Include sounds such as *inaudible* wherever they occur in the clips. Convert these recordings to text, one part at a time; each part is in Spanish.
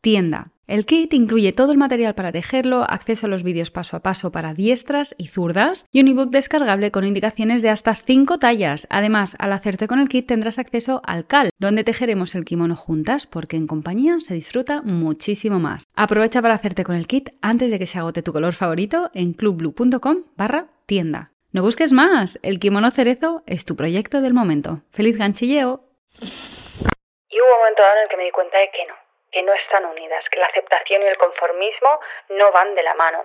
tienda. El kit incluye todo el material para tejerlo, acceso a los vídeos paso a paso para diestras y zurdas y un ebook descargable con indicaciones de hasta 5 tallas. Además, al hacerte con el kit tendrás acceso al CAL, donde tejeremos el kimono juntas porque en compañía se disfruta muchísimo más. Aprovecha para hacerte con el kit antes de que se agote tu color favorito en clubblue.com barra tienda. No busques más, el kimono cerezo es tu proyecto del momento. ¡Feliz ganchilleo! Y hubo un momento dado en el que me di cuenta de que no, que no están unidas, que la aceptación y el conformismo no van de la mano.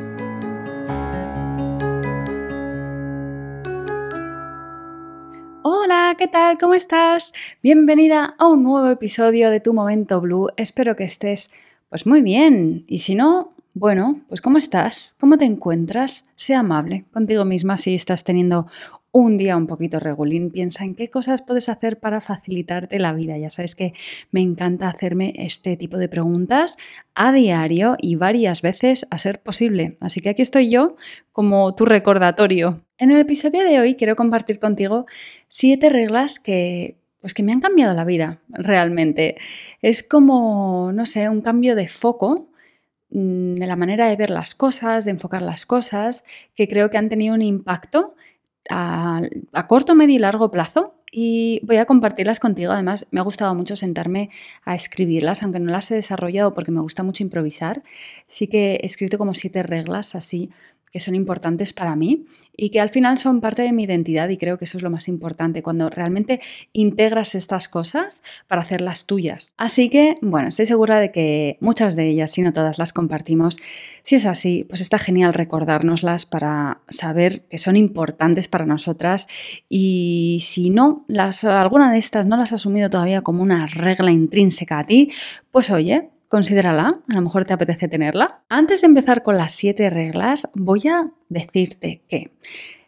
Hola, ¿qué tal? ¿Cómo estás? Bienvenida a un nuevo episodio de Tu Momento Blue. Espero que estés pues muy bien. Y si no, bueno, pues ¿cómo estás? ¿Cómo te encuentras? Sea amable contigo misma si estás teniendo un día un poquito regulín, piensa en qué cosas puedes hacer para facilitarte la vida. Ya sabes que me encanta hacerme este tipo de preguntas a diario y varias veces a ser posible. Así que aquí estoy yo como tu recordatorio. En el episodio de hoy quiero compartir contigo siete reglas que pues que me han cambiado la vida realmente. Es como, no sé, un cambio de foco mm, de la manera de ver las cosas, de enfocar las cosas, que creo que han tenido un impacto a, corto, medio y largo plazo y voy a compartirlas contigo. Además, me ha gustado mucho sentarme a escribirlas, aunque no las he desarrollado porque me gusta mucho improvisar. Sí que he escrito como siete reglas así que son importantes para mí y que al final son parte de mi identidad y creo que eso es lo más importante, cuando realmente integras estas cosas para hacerlas tuyas. Así que, bueno, estoy segura de que muchas de ellas, si no todas, las compartimos. Si es así, pues está genial recordárnoslas para saber que son importantes para nosotras y si no, las, alguna de estas no las has asumido todavía como una regla intrínseca a ti, pues oye, considérala, a lo mejor te apetece tenerla. Antes de empezar con las siete reglas, voy a decirte que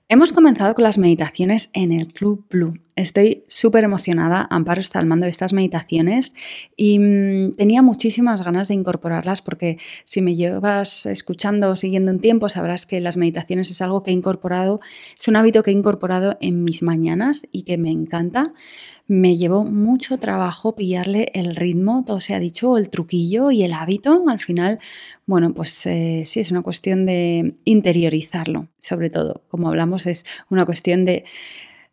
hemos comenzado con las meditaciones en el Club Blue. Estoy súper emocionada. Amparo está al mando de estas meditaciones y mm, tenía muchísimas ganas de incorporarlas porque si me llevas escuchando o siguiendo un tiempo sabrás que las meditaciones es algo que he incorporado, es un hábito que he incorporado en mis mañanas y que me encanta. Me llevó mucho trabajo pillarle el ritmo, todo se ha dicho, el truquillo y el hábito. Al final, bueno, pues eh, sí, es una cuestión de interiorizarlo, sobre todo. Como hablamos, es una cuestión de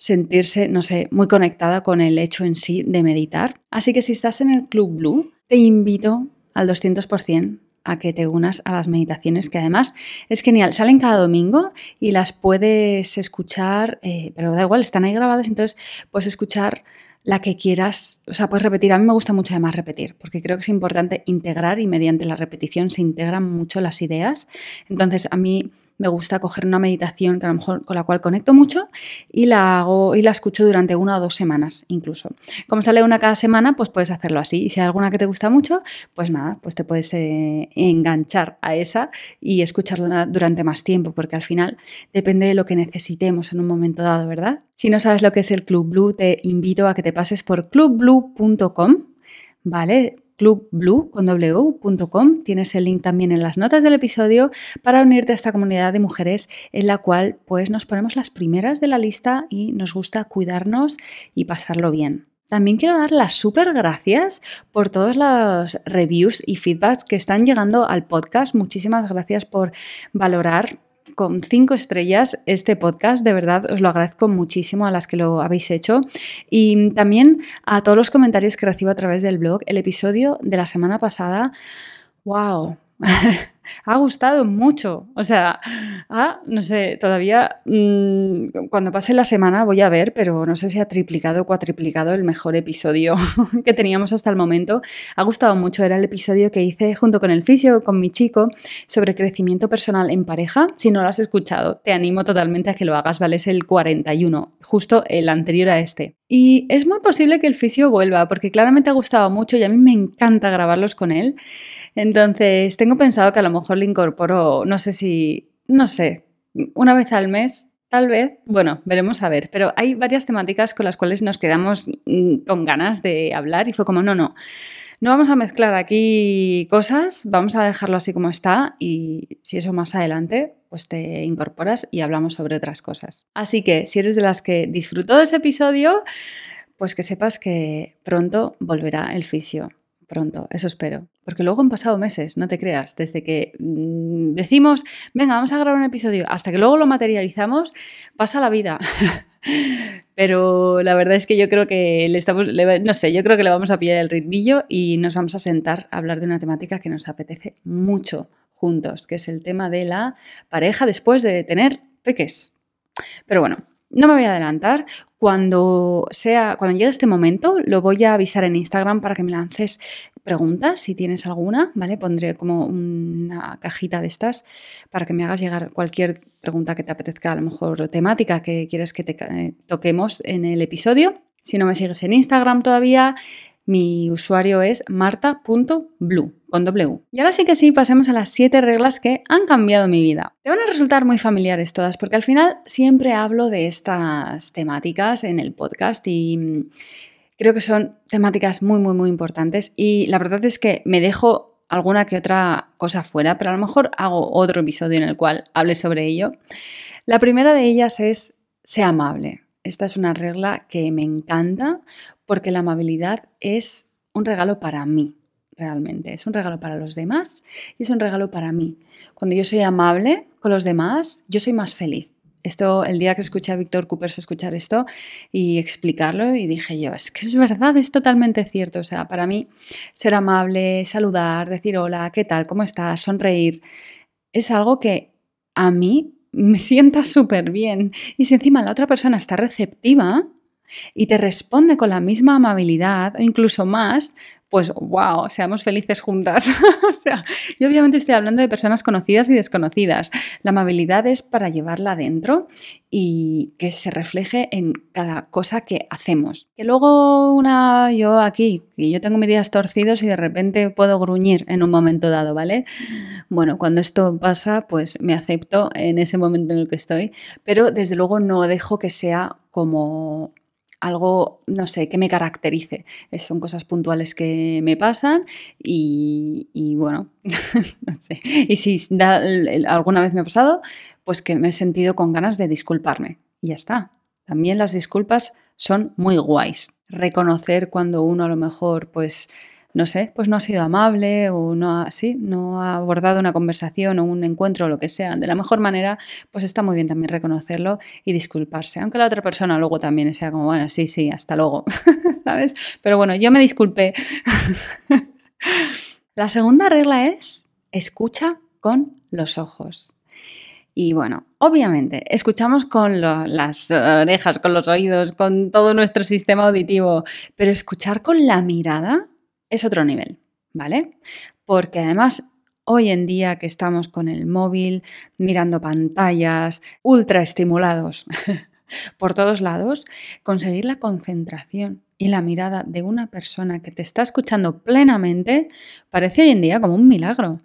sentirse, no sé, muy conectada con el hecho en sí de meditar. Así que si estás en el Club Blue, te invito al 200% a que te unas a las meditaciones, que además es genial. Salen cada domingo y las puedes escuchar, eh, pero da igual, están ahí grabadas, entonces puedes escuchar la que quieras, o sea, puedes repetir. A mí me gusta mucho además repetir, porque creo que es importante integrar y mediante la repetición se integran mucho las ideas. Entonces, a mí me gusta coger una meditación que a lo mejor con la cual conecto mucho y la hago y la escucho durante una o dos semanas incluso. Como sale una cada semana, pues puedes hacerlo así. Y si hay alguna que te gusta mucho, pues nada, pues te puedes eh, enganchar a esa y escucharla durante más tiempo, porque al final depende de lo que necesitemos en un momento dado, ¿verdad? Si no sabes lo que es el Club Blue, te invito a que te pases por clubblue.com, ¿vale? clubblue.com. Tienes el link también en las notas del episodio para unirte a esta comunidad de mujeres en la cual pues nos ponemos las primeras de la lista y nos gusta cuidarnos y pasarlo bien. También quiero dar las súper gracias por todos los reviews y feedbacks que están llegando al podcast. Muchísimas gracias por valorar con cinco estrellas este podcast. De verdad, os lo agradezco muchísimo a las que lo habéis hecho. Y también a todos los comentarios que recibo a través del blog. El episodio de la semana pasada, wow, *laughs* ha gustado mucho. O sea, ah, no sé, todavía mm, cuando pase la semana voy a ver, pero no sé si ha triplicado o cuatriplicado el mejor episodio *laughs* que teníamos hasta el momento. Ha gustado mucho, era el episodio que hice junto con el fisio, con mi chico, sobre crecimiento personal en pareja. Si no lo has escuchado, te animo totalmente a que lo hagas, ¿vale? Es el 41, justo el anterior a este. Y es muy posible que el fisio vuelva, porque claramente ha gustado mucho y a mí me encanta grabarlos con él. Entonces, tengo pensado que a lo mejor le incorporo, no sé si, no sé, una vez al mes, Tal vez, bueno, veremos a ver, pero hay varias temáticas con las cuales nos quedamos mm, con ganas de hablar y fue como, no, no, no vamos a mezclar aquí cosas, vamos a dejarlo así como está y si eso más adelante, pues te incorporas y hablamos sobre otras cosas. Así que si eres de las que disfrutó de ese episodio, pues que sepas que pronto volverá el fisio pronto, eso espero. Porque luego han pasado meses, no te creas, desde que mm, decimos, venga, vamos a grabar un episodio, hasta que luego lo materializamos, pasa la vida. *laughs* Pero la verdad es que yo creo que le estamos, no sé, yo creo que le vamos a pillar el ritmillo y nos vamos a sentar a hablar de una temática que nos apetece mucho juntos, que es el tema de la pareja después de tener peques. Pero bueno, no me voy a adelantar. Cuando sea, cuando llegue este momento, lo voy a avisar en Instagram para que me lances preguntas, si tienes alguna, ¿vale? Pondré como una cajita de estas para que me hagas llegar cualquier pregunta que te apetezca, a lo mejor temática que quieres que te eh, toquemos en el episodio. Si no me sigues en Instagram todavía, mi usuario es marta.blue con W. Y ahora sí que sí, pasemos a las 7 reglas que han cambiado mi vida. Te van a resultar muy familiares todas porque al final siempre hablo de estas temáticas en el podcast y mm, creo que son temáticas muy, muy, muy importantes y la verdad es que me dejo alguna que otra cosa fuera, pero a lo mejor hago otro episodio en el cual hable sobre ello. La primera de ellas es, sea amable. Esta es una regla que me encanta porque la amabilidad es un regalo para mí, realmente. Es un regalo para los demás y es un regalo para mí. Cuando yo soy amable con los demás, yo soy más feliz. Esto, el día que escuché a Víctor Coopers escuchar esto y explicarlo, y dije yo, es que es verdad, es totalmente cierto. O sea, para mí, ser amable, saludar, decir hola, ¿qué tal? ¿Cómo estás? Sonreír, es algo que a mí me sienta súper bien. Y si encima la otra persona está receptiva y te responde con la misma amabilidad o incluso más, pues wow, seamos felices juntas. *laughs* o sea, yo obviamente estoy hablando de personas conocidas y desconocidas. La amabilidad es para llevarla adentro y que se refleje en cada cosa que hacemos. Que luego una, yo aquí, que yo tengo mis días torcidos y de repente puedo gruñir en un momento dado, ¿vale? Bueno, cuando esto pasa, pues me acepto en ese momento en el que estoy, pero desde luego no dejo que sea como algo, no sé, que me caracterice. Son cosas puntuales que me pasan y, bueno, *laughs* no sé. Y si alguna vez me ha pasado, pues que me he sentido con ganas de disculparme. Y ya está. También las disculpas son muy guays. Reconocer cuando uno a lo mejor pues no sé, pues no ha sido amable o no ha, no ha abordado una conversación o un encuentro o lo que sea de la mejor manera, pues está muy bien también reconocerlo y disculparse. Aunque la otra persona luego también sea como, bueno, sí, sí, hasta luego, *laughs* ¿sabes? Pero bueno, yo me disculpé. *laughs* la segunda regla es escucha con los ojos. Y bueno, obviamente, escuchamos con las orejas, con los oídos, con todo nuestro sistema auditivo, pero escuchar con la mirada es otro nivel, ¿vale? Porque además hoy en día que estamos con el móvil, mirando pantallas, ultra estimulados *laughs* por todos lados, conseguir la concentración y la mirada de una persona que te está escuchando plenamente parece hoy en día como un milagro.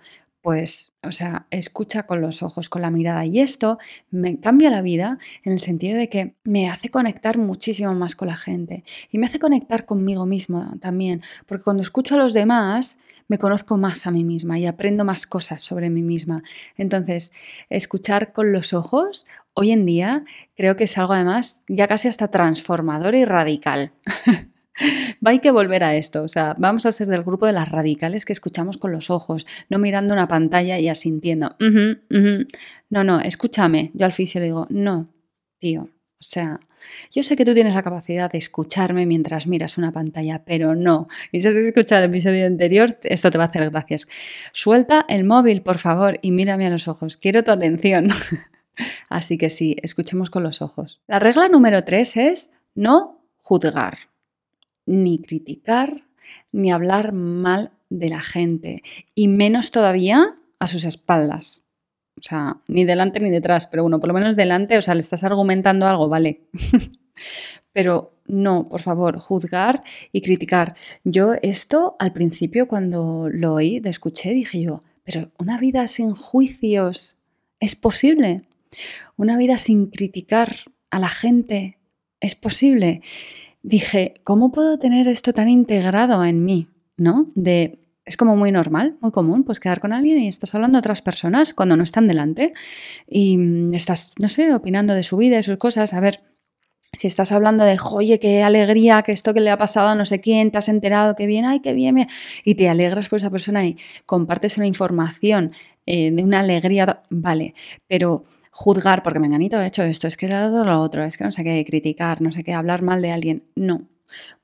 Pues, o sea, escucha con los ojos, con la mirada. Y esto me cambia la vida en el sentido de que me hace conectar muchísimo más con la gente. Y me hace conectar conmigo mismo también. Porque cuando escucho a los demás, me conozco más a mí misma y aprendo más cosas sobre mí misma. Entonces, escuchar con los ojos hoy en día creo que es algo además ya casi hasta transformador y radical. *laughs* Va hay que volver a esto, o sea, vamos a ser del grupo de las radicales que escuchamos con los ojos, no mirando una pantalla y asintiendo. No, no, escúchame. Yo al fisio le digo, no, tío, o sea, yo sé que tú tienes la capacidad de escucharme mientras miras una pantalla, pero no. Y si has escuchado el episodio anterior, esto te va a hacer gracias. Suelta el móvil, por favor, y mírame a los ojos. Quiero tu atención. *laughs* Así que sí, escuchemos con los ojos. La regla número tres es no juzgar, ni criticar, ni hablar mal de la gente, y menos todavía a sus espaldas. O sea, ni delante ni detrás, pero bueno, por lo menos delante, o sea, le estás argumentando algo, vale. *laughs* pero no, por favor, juzgar y criticar. Yo esto al principio cuando lo oí, lo escuché, dije yo, pero una vida sin juicios es posible. Una vida sin criticar a la gente es posible. Dije, ¿cómo puedo tener esto tan integrado en mí? ¿No? De es como muy normal, muy común, pues quedar con alguien y estás hablando de otras personas cuando no están delante y mm, estás, no sé, opinando de su vida, de sus cosas. A ver, si estás hablando de, oye, qué alegría, que esto que le ha pasado a no sé quién, te has enterado, qué bien, ay, qué bien, y te alegras por esa persona y compartes una información eh, de una alegría, vale, pero juzgar porque Menganito ha hecho esto, es que era lo otro, es que no sé qué, criticar, no sé qué, hablar mal de alguien, no,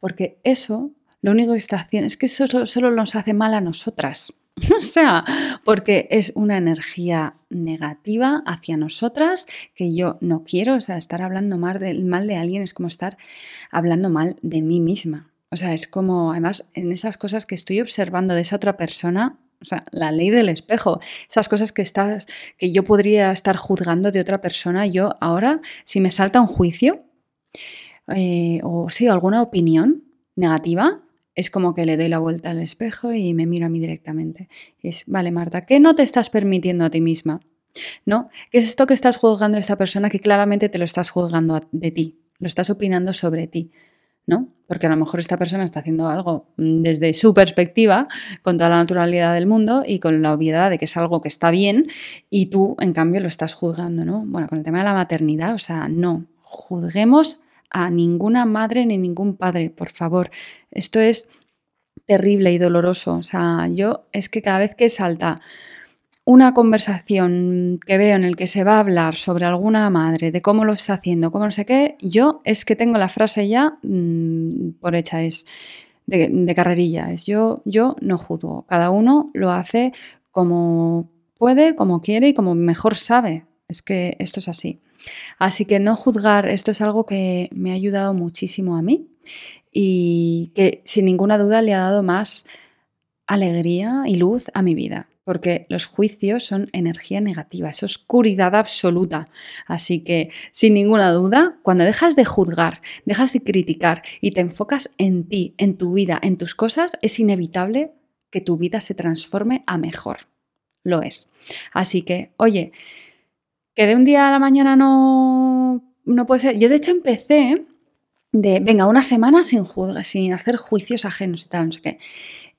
porque eso lo único que está haciendo es que eso solo, nos hace mal a nosotras. *laughs* o sea, porque es una energía negativa hacia nosotras que yo no quiero. O sea, estar hablando mal de, mal de alguien es como estar hablando mal de mí misma. O sea, es como, además, en esas cosas que estoy observando de esa otra persona, o sea, la ley del espejo, esas cosas que estás, que yo podría estar juzgando de otra persona, yo ahora, si me salta un juicio, eh, o sí, alguna opinión negativa, es como que le doy la vuelta al espejo y me miro a mí directamente. es, vale, Marta, ¿qué no te estás permitiendo a ti misma? ¿No? ¿Qué es esto que estás juzgando a esta persona que claramente te lo estás juzgando de ti? Lo estás opinando sobre ti, ¿no? Porque a lo mejor esta persona está haciendo algo mm, desde su perspectiva, con toda la naturalidad del mundo y con la obviedad de que es algo que está bien y tú, en cambio, lo estás juzgando, ¿no? Bueno, con el tema de la maternidad, o sea, no, juzguemos a ninguna madre ni ningún padre, por favor. Esto es terrible y doloroso. O sea, yo es que cada vez que salta una conversación que veo en el que se va a hablar sobre alguna madre, de cómo lo está haciendo, cómo no sé qué, yo es que tengo la frase ya mm, por hecha, es de, de, carrerilla, es yo, yo no juzgo. Cada uno lo hace como puede, como quiere y como mejor sabe. Es que esto es así. Así que no juzgar, esto es algo que me ha ayudado muchísimo a mí y que sin ninguna duda le ha dado más alegría y luz a mi vida, porque los juicios son energía negativa, es oscuridad absoluta. Así que, sin ninguna duda, cuando dejas de juzgar, dejas de criticar y te enfocas en ti, en tu vida, en tus cosas, es inevitable que tu vida se transforme a mejor. Lo es. Así que, oye, que de un día a la mañana no, no puede ser. Yo de hecho empecé de, venga, una semana sin, sin hacer juicios ajenos y tal, no sé qué.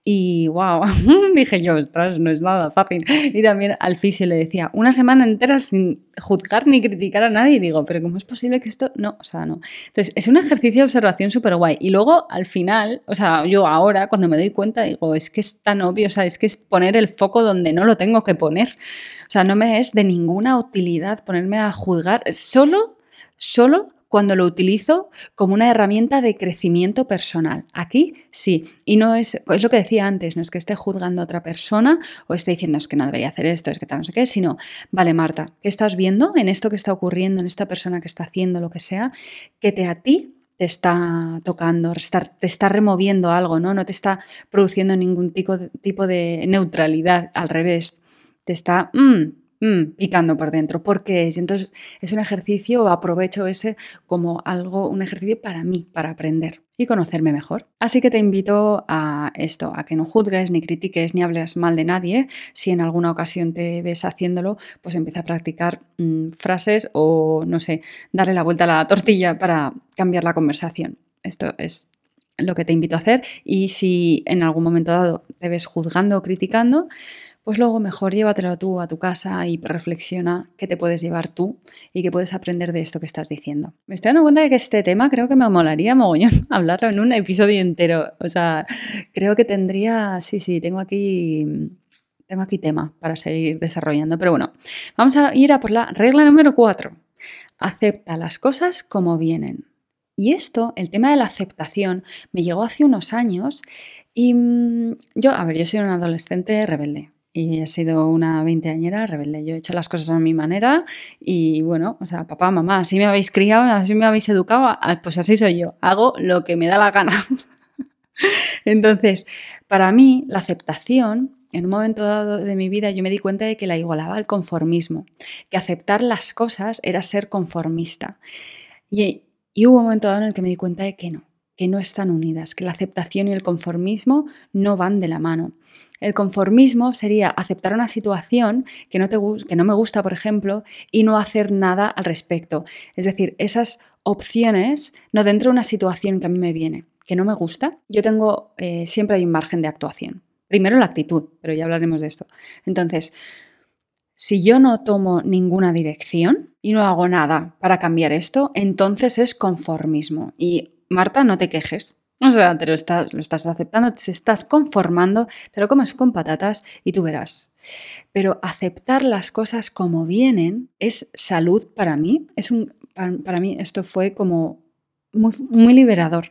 Y wow, *laughs* dije yo, ostras, no es nada fácil. Y también al fisio le decía, una semana entera sin juzgar ni criticar a nadie. Y digo, pero ¿cómo es posible que esto.? No, o sea, no. Entonces, es un ejercicio de observación súper guay. Y luego, al final, o sea, yo ahora, cuando me doy cuenta, digo, es que es tan obvio, o sea, es que es poner el foco donde no lo tengo que poner. O sea, no me es de ninguna utilidad ponerme a juzgar, solo, solo cuando lo utilizo como una herramienta de crecimiento personal. Aquí sí, y no es, es lo que decía antes, no es que esté juzgando a otra persona o esté diciendo es que no debería hacer esto, es que tal, no sé qué, sino, vale, Marta, ¿qué estás viendo en esto que está ocurriendo, en esta persona que está haciendo lo que sea, que te a ti te está tocando, te está removiendo algo, ¿no? No te está produciendo ningún tipo de, neutralidad, al revés te está mm, mm, picando por dentro. ¿Por qué es? Entonces es un ejercicio, aprovecho ese como algo, un ejercicio para mí, para aprender y conocerme mejor. Así que te invito a esto, a que no juzgues, ni critiques, ni hables mal de nadie. Si en alguna ocasión te ves haciéndolo, pues empieza a practicar mm, frases o, no sé, darle la vuelta a la tortilla para cambiar la conversación. Esto es lo que te invito a hacer y si en algún momento dado te ves juzgando o criticando, pues luego mejor llévatelo tú a tu casa y reflexiona qué te puedes llevar tú y qué puedes aprender de esto que estás diciendo. Me estoy dando cuenta de que este tema creo que me molaría mogollón *laughs* hablarlo en un episodio entero. O sea, creo que tendría, sí, sí, tengo aquí, tengo aquí tema para seguir desarrollando. Pero bueno, vamos a ir a por la regla número 4. Acepta las cosas como vienen. Y esto, el tema de la aceptación, me llegó hace unos años y mm, yo, a ver, yo soy una adolescente rebelde y he sido una veinteañera rebelde. Yo he hecho las cosas a mi manera y bueno, o sea, papá, mamá, así me habéis criado, así me habéis educado, pues así soy yo, hago lo que me da la gana. *laughs* Entonces, para mí, la aceptación, en un momento dado de mi vida, yo me di cuenta de que la igualaba al conformismo, que aceptar las cosas era ser conformista. Y, y hubo un momento dado en el que me di cuenta de que no, que no están unidas, que la aceptación y el conformismo no van de la mano. El conformismo sería aceptar una situación que no, te, que no me gusta, por ejemplo, y no hacer nada al respecto. Es decir, esas opciones, no dentro de una situación que a mí me viene, que no me gusta, yo tengo, eh, siempre hay un margen de actuación. Primero la actitud, pero ya hablaremos de esto. Entonces, si yo no tomo ninguna dirección y no hago nada para cambiar esto, entonces es conformismo. Y Marta, no te quejes. O sea, te lo estás, lo estás aceptando, te estás conformando, te lo comes con patatas y tú verás. Pero aceptar las cosas como vienen es salud para mí. Es un, para, mí esto fue como muy, liberador.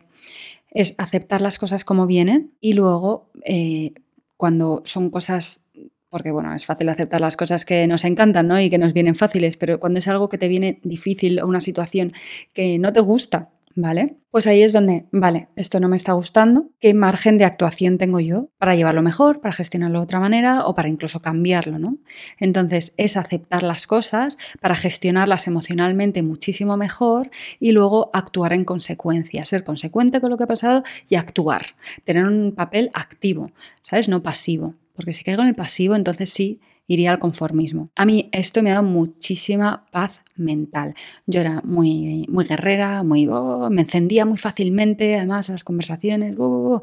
Es aceptar las cosas como vienen y luego eh, cuando son cosas porque bueno, es fácil aceptar las cosas que nos encantan ¿no? y que nos vienen fáciles, pero cuando es algo que te viene difícil o una situación que no te gusta, ¿vale? Pues ahí es donde, vale, esto no me está gustando, ¿qué margen de actuación tengo yo para llevarlo mejor, para gestionarlo de otra manera o para incluso cambiarlo, ¿no? Entonces es aceptar las cosas para gestionarlas emocionalmente muchísimo mejor y luego actuar en consecuencia, ser consecuente con lo que ha pasado y actuar, tener un papel activo, ¿sabes? No pasivo, porque si caigo en el pasivo, entonces sí iría al conformismo. A mí esto me ha dado muchísima paz mental. Yo era muy, muy guerrera, muy, oh, me encendía muy fácilmente, además las conversaciones, oh,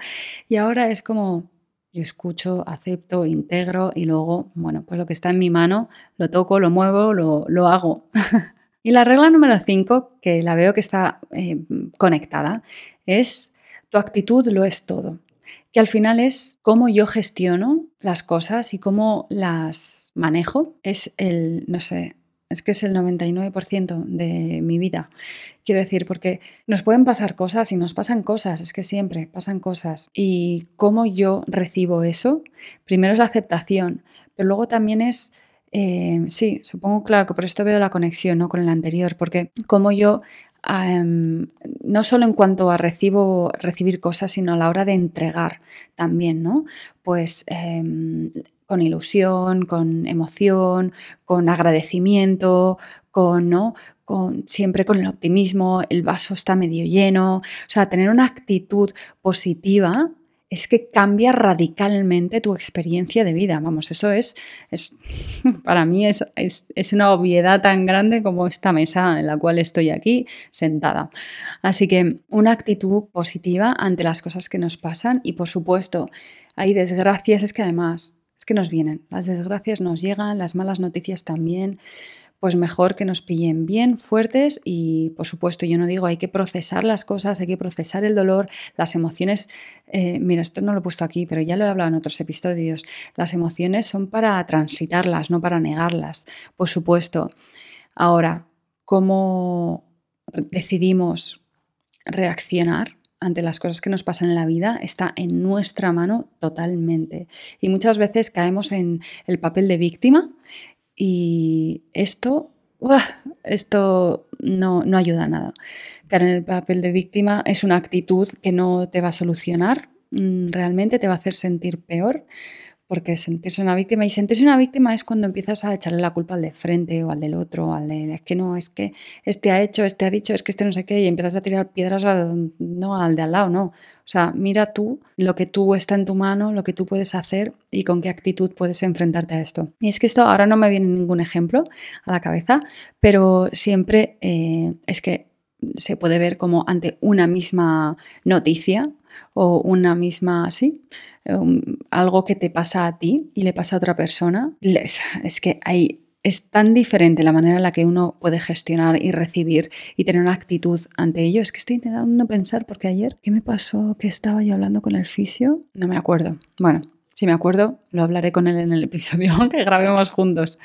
y ahora es como yo escucho, acepto, integro y luego, bueno, pues lo que está en mi mano, lo toco, lo muevo, lo, hago. *laughs* y la regla número 5, que la veo que está eh, conectada, es tu actitud lo es todo que al final es cómo yo gestiono las cosas y cómo las manejo. Es el, no sé, es que es el 99% de mi vida. Quiero decir, porque nos pueden pasar cosas y nos pasan cosas, es que siempre pasan cosas. Y cómo yo recibo eso, primero es la aceptación, pero luego también es... Eh, sí, supongo, claro, que por esto veo la conexión ¿no? con el anterior, porque cómo yo Em, no solo en cuanto a recibo, recibir cosas, sino a la hora de entregar también, ¿no? Pues em, con ilusión, con emoción, con agradecimiento, con, ¿no? Con, siempre con el optimismo, el vaso está medio lleno, o sea, tener una actitud positiva es que cambia radicalmente tu experiencia de vida. Vamos, eso es, es *laughs* para mí es, es, una obviedad tan grande como esta mesa en la cual estoy aquí sentada. Así que una actitud positiva ante las cosas que nos pasan y por supuesto hay desgracias, es que además es que nos vienen, las desgracias nos llegan, las malas noticias también pues mejor que nos pillen bien fuertes y por supuesto yo no digo hay que procesar las cosas, hay que procesar el dolor, las emociones, eh, mira, esto no lo he puesto aquí, pero ya lo he hablado en otros episodios, las emociones son para transitarlas, no para negarlas, por supuesto. Ahora, ¿cómo decidimos reaccionar? ante las cosas que nos pasan en la vida está en nuestra mano totalmente. Y muchas veces caemos en el papel de víctima y esto, esto no, no ayuda a nada. Caer en el papel de víctima es una actitud que no te va a solucionar, mm, realmente te va a hacer sentir peor porque sentirse una víctima y sentirse una víctima es cuando empiezas a echarle la culpa al de frente o al del otro, al de es que no, es que este ha hecho, este ha dicho, es que este no sé qué y empiezas a tirar piedras al, no, al de al lado, no. O sea, mira tú lo que tú está en tu mano, lo que tú puedes hacer y con qué actitud puedes enfrentarte a esto. Y es que esto ahora no me viene ningún ejemplo a la cabeza, pero siempre eh, es que se puede ver como ante una misma noticia o una misma, sí, um, algo que te pasa a ti y le pasa a otra persona, es, que hay es tan diferente la manera en la que uno puede gestionar y recibir y tener una actitud ante ello. Es que estoy intentando pensar porque ayer, ¿qué me pasó? que estaba yo hablando con el fisio? No me acuerdo. Bueno, si me acuerdo, lo hablaré con él en el episodio *laughs* que grabemos juntos.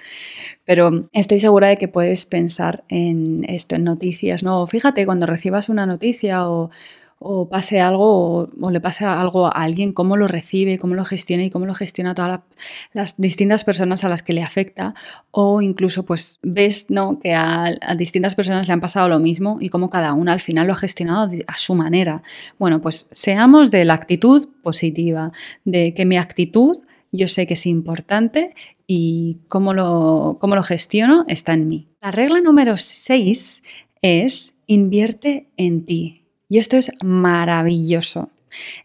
Pero estoy segura de que puedes pensar en esto, en noticias, ¿no? Fíjate, cuando recibas una noticia o o pase algo o, le pase algo a alguien, cómo lo recibe, cómo lo gestiona y cómo lo gestiona todas las distintas personas a las que le afecta o incluso pues ves ¿no? que a, distintas personas le han pasado lo mismo y cómo cada una al final lo ha gestionado a su manera. Bueno, pues seamos de la actitud positiva, de que mi actitud yo sé que es importante y cómo lo, cómo lo gestiono está en mí. La regla número 6 es invierte en ti. Y esto es maravilloso.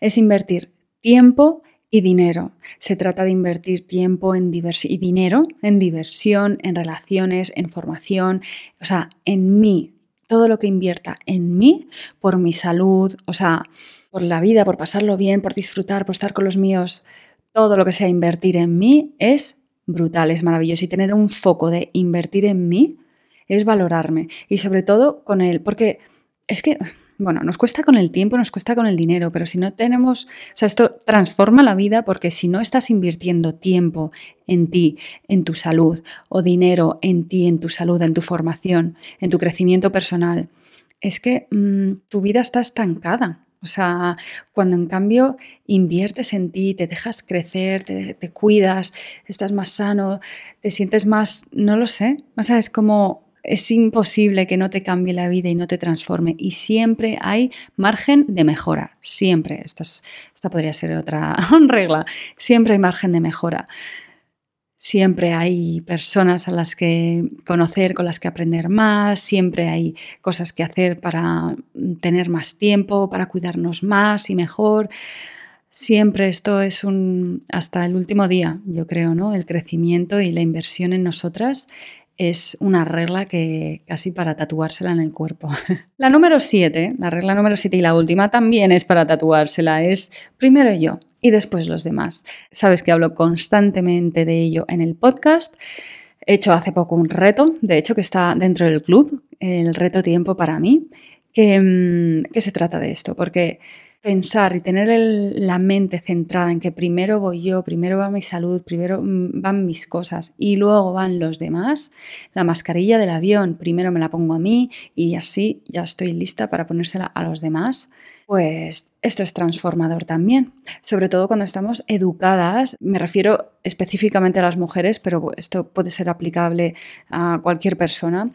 Es invertir tiempo y dinero. Se trata de invertir tiempo en y dinero en diversión, en relaciones, en formación, o sea, en mí. Todo lo que invierta en mí, por mi salud, o sea, por la vida, por pasarlo bien, por disfrutar, por estar con los míos, todo lo que sea invertir en mí es brutal, es maravilloso. Y tener un foco de invertir en mí es valorarme. Y sobre todo con él, porque es que bueno, nos cuesta con el tiempo, nos cuesta con el dinero, pero si no tenemos, o sea, esto transforma la vida porque si no estás invirtiendo tiempo en ti, en tu salud, o dinero en ti, en tu salud, en tu formación, en tu crecimiento personal, es que mm, tu vida está estancada. O sea, cuando en cambio inviertes en ti, te dejas crecer, te, te cuidas, estás más sano, te sientes más, no lo sé, o sea, es como es imposible que no te cambie la vida y no te transforme. Y siempre hay margen de mejora. Siempre. Esta, podría ser otra *laughs* regla. Siempre hay margen de mejora. Siempre hay personas a las que conocer, con las que aprender más, siempre hay cosas que hacer para tener más tiempo, para cuidarnos más y mejor. Siempre esto es un hasta el último día, yo creo, ¿no? El crecimiento y la inversión en nosotras es una regla que casi para tatuársela en el cuerpo. *laughs* la número 7, la regla número 7 y la última también es para tatuársela, es primero yo y después los demás. Sabes que hablo constantemente de ello en el podcast. He hecho hace poco un reto, de hecho que está dentro del club, el reto tiempo para mí, que, mm, que se trata de esto, porque pensar y tener la mente centrada en que primero voy yo, primero va mi salud, primero mm, van mis cosas y luego van los demás, la mascarilla del avión primero me la pongo a mí y así ya estoy lista para ponérsela a los demás pues esto es transformador también, sobre todo cuando estamos educadas, me refiero específicamente a las mujeres, pero esto puede ser aplicable a cualquier persona,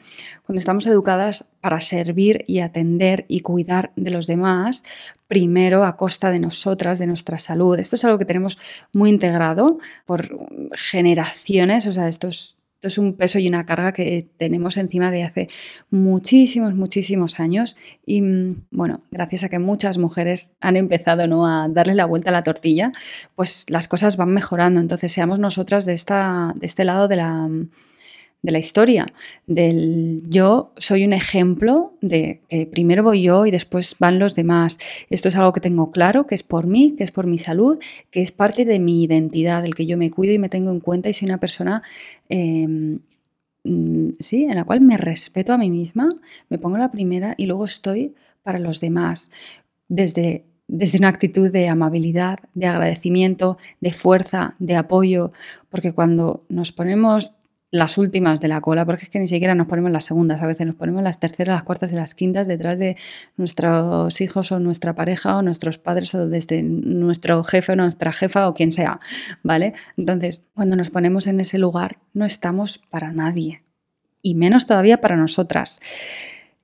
cuando estamos educadas para servir y atender y cuidar de los demás, primero a costa de nosotras, de nuestra salud. Esto es algo que tenemos muy integrado por generaciones, o sea, estos es un peso y una carga que tenemos encima de hace muchísimos, muchísimos años. Y mm, bueno, gracias a que muchas mujeres han empezado ¿no? a darle la vuelta a la tortilla, pues las cosas van mejorando. Entonces, seamos nosotras de, esta, de este lado de la de la historia, del yo soy un ejemplo de que primero voy yo y después van los demás. Esto es algo que tengo claro, que es por mí, que es por mi salud, que es parte de mi identidad, del que yo me cuido y me tengo en cuenta y soy una persona em, mm, sí, en la cual me respeto a mí misma, me pongo la primera y luego estoy para los demás. Desde desde una actitud de amabilidad, de agradecimiento, de fuerza, de apoyo, porque cuando nos ponemos las últimas de la cola, porque es que ni siquiera nos ponemos las segundas, a veces nos ponemos las terceras, las cuartas y las quintas detrás de nuestros hijos o nuestra pareja o nuestros padres o desde nuestro jefe o nuestra jefa o quien sea, ¿vale? Entonces, cuando nos ponemos en ese lugar, no estamos para nadie y menos todavía para nosotras.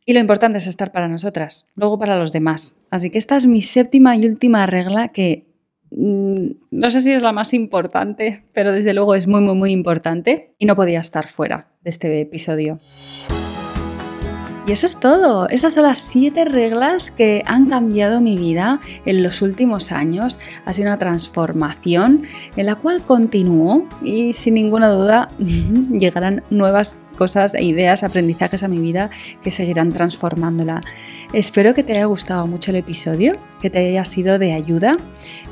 Y lo importante es estar para nosotras, luego para los demás. Así que esta es mi séptima y última regla que no sé si es la más importante, pero desde luego es muy, muy, muy importante y no podía estar fuera de este episodio. Y eso es todo. Estas son las siete reglas que han cambiado mi vida en los últimos años. Ha sido una transformación en la cual continúo y sin ninguna duda *laughs* llegarán nuevas cosas e ideas, aprendizajes a mi vida que seguirán transformándola. Espero que te haya gustado mucho el episodio, que te haya sido de ayuda,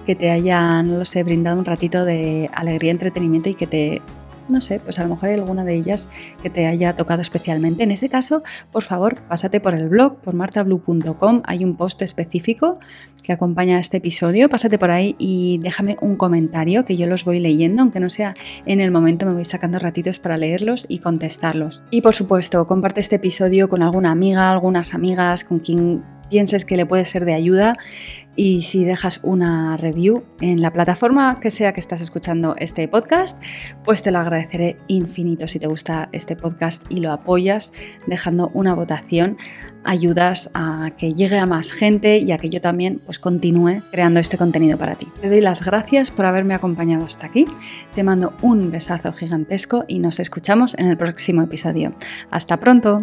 que te haya, no brindado un ratito de alegría, entretenimiento y que te no sé, pues a lo mejor hay alguna de ellas que te haya tocado especialmente. En ese caso, por favor, pásate por el blog, por martablue.com, hay un post específico que acompaña a este episodio, pásate por ahí y déjame un comentario que yo los voy leyendo, aunque no sea en el momento, me voy sacando ratitos para leerlos y contestarlos. Y por supuesto, comparte este episodio con alguna amiga, algunas amigas, con quien pienses que le puede ser de ayuda y si dejas una review en la plataforma que sea que estás escuchando este podcast, pues te lo agradeceré infinito si te gusta este podcast y lo apoyas dejando una votación ayudas a que llegue a más gente y a que yo también pues continúe creando este contenido para ti. Te doy las gracias por haberme acompañado hasta aquí. Te mando un besazo gigantesco y nos escuchamos en el próximo episodio. Hasta pronto.